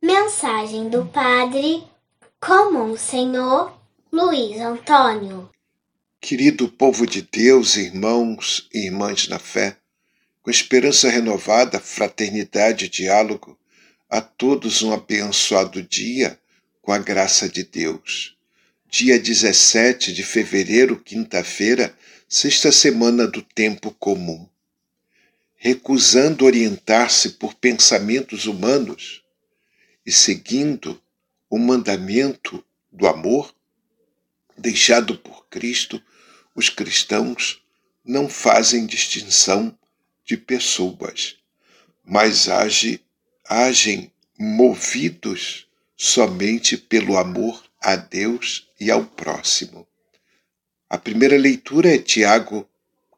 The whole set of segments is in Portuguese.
Mensagem do Padre Comum Senhor Luiz Antônio. Querido povo de Deus, irmãos e irmãs na fé, com esperança renovada, fraternidade e diálogo, a todos um abençoado dia com a graça de Deus. Dia 17 de fevereiro, quinta-feira, sexta semana do tempo comum. Recusando orientar-se por pensamentos humanos e seguindo o mandamento do amor deixado por Cristo, os cristãos não fazem distinção de pessoas, mas age, agem movidos somente pelo amor a Deus e ao próximo. A primeira leitura é Tiago,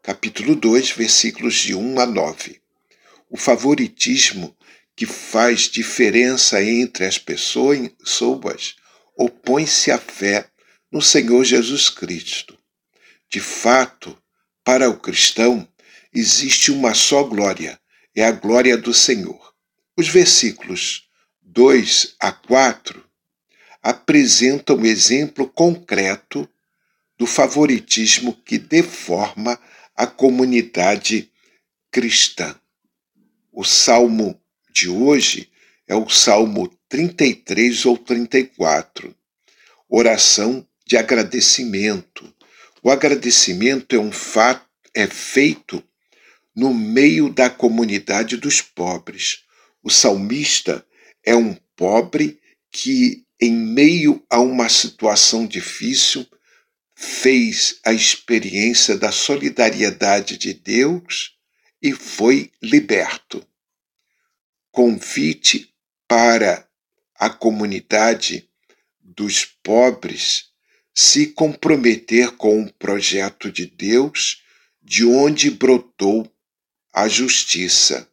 capítulo 2, versículos de 1 a 9. O favoritismo que faz diferença entre as pessoas opõe-se à fé no Senhor Jesus Cristo. De fato, para o cristão, existe uma só glória, é a glória do Senhor. Os versículos 2 a 4 apresentam um exemplo concreto do favoritismo que deforma a comunidade cristã. O salmo de hoje é o Salmo 33 ou 34, oração de agradecimento. O agradecimento é um fato é feito no meio da comunidade dos pobres. O salmista é um pobre que, em meio a uma situação difícil, fez a experiência da solidariedade de Deus e foi liberto convite para a comunidade dos pobres se comprometer com o projeto de Deus, de onde brotou a justiça.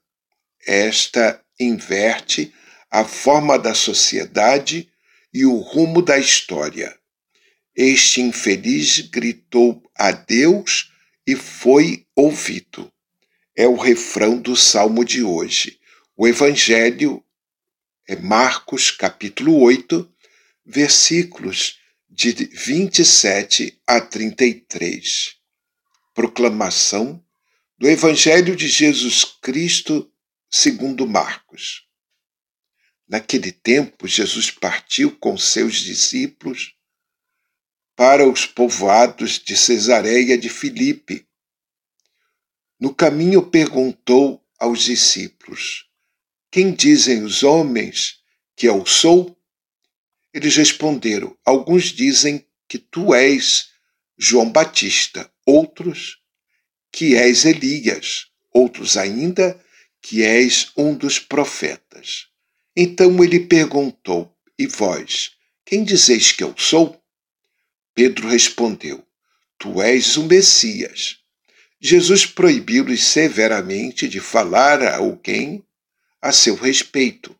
Esta inverte a forma da sociedade e o rumo da história. Este infeliz gritou a Deus e foi ouvido. É o refrão do salmo de hoje. O Evangelho é Marcos, capítulo 8, versículos de 27 a 33. Proclamação do Evangelho de Jesus Cristo segundo Marcos. Naquele tempo, Jesus partiu com seus discípulos para os povoados de Cesareia de Filipe. No caminho perguntou aos discípulos: quem dizem os homens que eu sou? Eles responderam: Alguns dizem que tu és João Batista, outros que és Elias, outros ainda que és um dos profetas. Então ele perguntou: E vós, quem dizeis que eu sou? Pedro respondeu: Tu és o Messias. Jesus proibiu-lhes severamente de falar a alguém a seu respeito.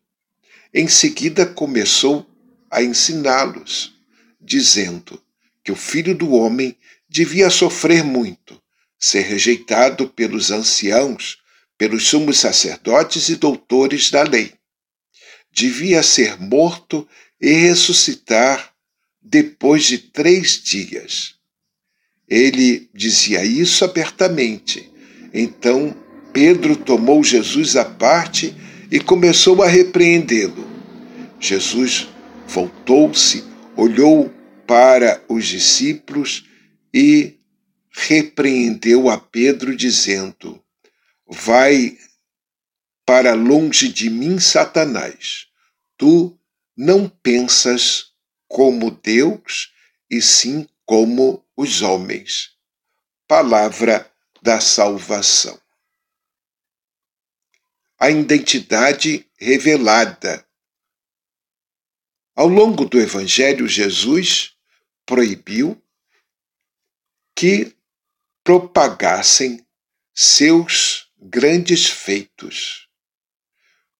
Em seguida começou a ensiná-los, dizendo que o filho do homem devia sofrer muito, ser rejeitado pelos anciãos, pelos sumos sacerdotes e doutores da lei. Devia ser morto e ressuscitar depois de três dias. Ele dizia isso abertamente. Então Pedro tomou Jesus à parte e começou a repreendê-lo. Jesus voltou-se, olhou para os discípulos e repreendeu a Pedro, dizendo: Vai para longe de mim, Satanás. Tu não pensas como Deus, e sim como os homens. Palavra da salvação a identidade revelada. Ao longo do Evangelho, Jesus proibiu que propagassem seus grandes feitos.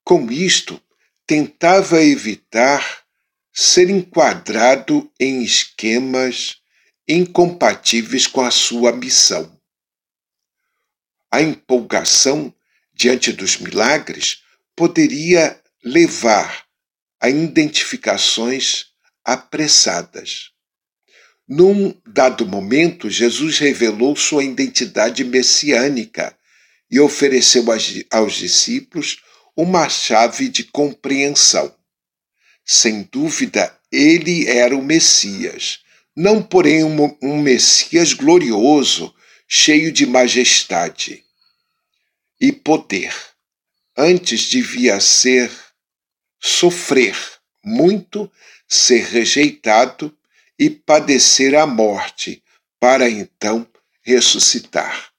Com isto, tentava evitar ser enquadrado em esquemas incompatíveis com a sua missão. A empolgação diante dos milagres poderia levar a identificações apressadas. Num dado momento, Jesus revelou sua identidade messiânica e ofereceu aos discípulos uma chave de compreensão. Sem dúvida, ele era o Messias, não porém um, Messias glorioso, cheio de majestade e poder. Antes devia ser sofrer muito, ser rejeitado e padecer a morte, para então ressuscitar.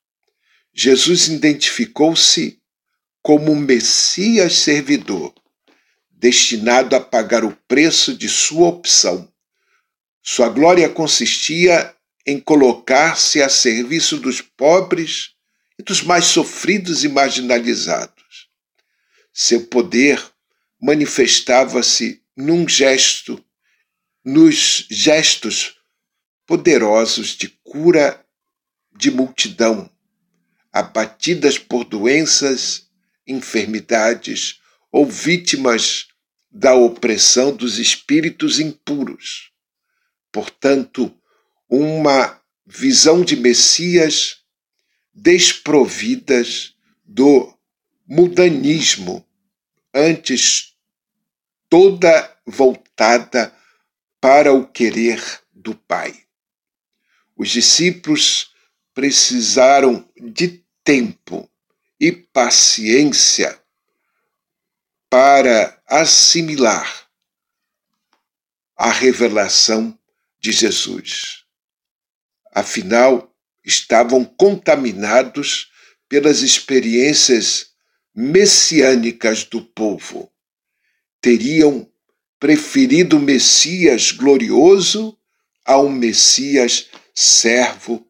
Jesus identificou-se como um Messias servidor, destinado a pagar o preço de sua opção. Sua glória consistia em colocar-se a serviço dos pobres e dos mais sofridos e marginalizados. Seu poder manifestava-se num gesto, nos gestos poderosos de cura de multidão, abatidas por doenças, enfermidades ou vítimas da opressão dos espíritos impuros. Portanto, uma visão de Messias desprovidas do mudanismo, antes toda voltada para o querer do Pai. Os discípulos precisaram de tempo e paciência para assimilar a revelação de Jesus. Afinal, estavam contaminados pelas experiências messiânicas do povo. Teriam preferido Messias glorioso ao Messias servo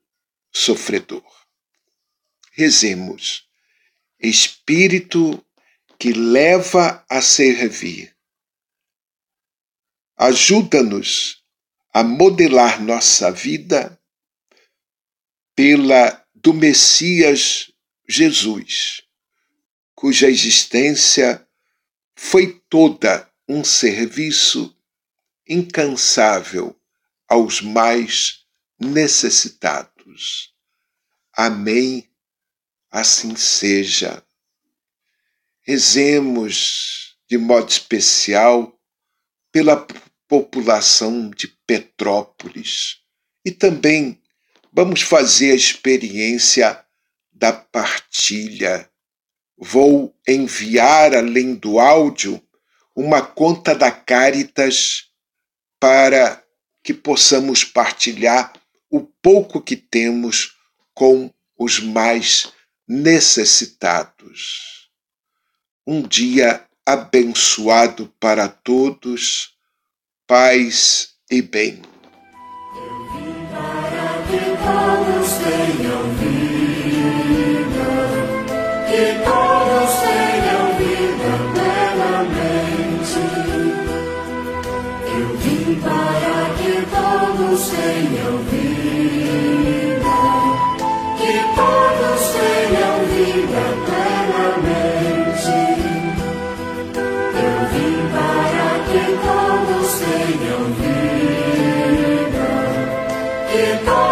sofredor. Rezemos. Espírito que leva a servir. Ajuda-nos a modelar nossa vida pela do Messias Jesus, cuja existência foi toda um serviço incansável aos mais necessitados. Amém. Assim seja. Rezemos de modo especial pela população de Petrópolis e também vamos fazer a experiência da partilha. Vou enviar, além do áudio, uma conta da Caritas para que possamos partilhar o pouco que temos com os mais necessitados. Um dia abençoado para todos, paz e bem. Eu vim para que todos tenham vida, que todos... 天堂。